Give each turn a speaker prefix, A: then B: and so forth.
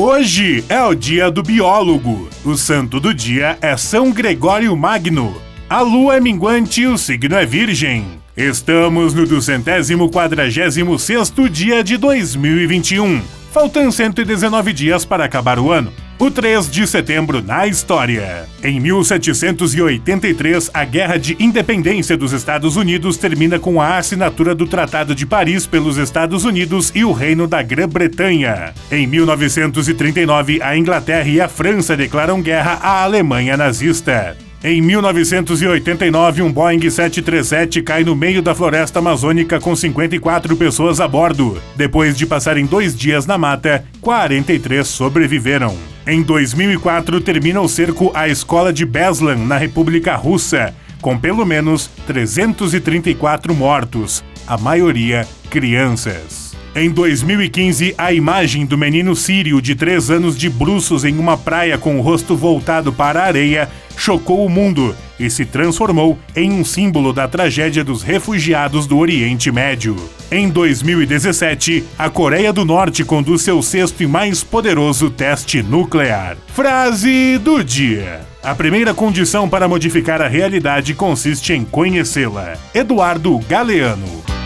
A: Hoje é o dia do biólogo. O santo do dia é São Gregório Magno. A lua é minguante e o signo é virgem. Estamos no 246 dia de 2021. Faltam 119 dias para acabar o ano. O 3 de setembro na história. Em 1783, a Guerra de Independência dos Estados Unidos termina com a assinatura do Tratado de Paris pelos Estados Unidos e o Reino da Grã-Bretanha. Em 1939, a Inglaterra e a França declaram guerra à Alemanha nazista. Em 1989, um Boeing 737 cai no meio da floresta amazônica com 54 pessoas a bordo. Depois de passarem dois dias na mata, 43 sobreviveram. Em 2004, termina o cerco à escola de Beslan, na República Russa, com pelo menos 334 mortos, a maioria crianças. Em 2015, a imagem do menino sírio de 3 anos de bruços em uma praia com o rosto voltado para a areia chocou o mundo e se transformou em um símbolo da tragédia dos refugiados do Oriente Médio. Em 2017, a Coreia do Norte conduz seu sexto e mais poderoso teste nuclear. Frase do dia. A primeira condição para modificar a realidade consiste em conhecê-la. Eduardo Galeano.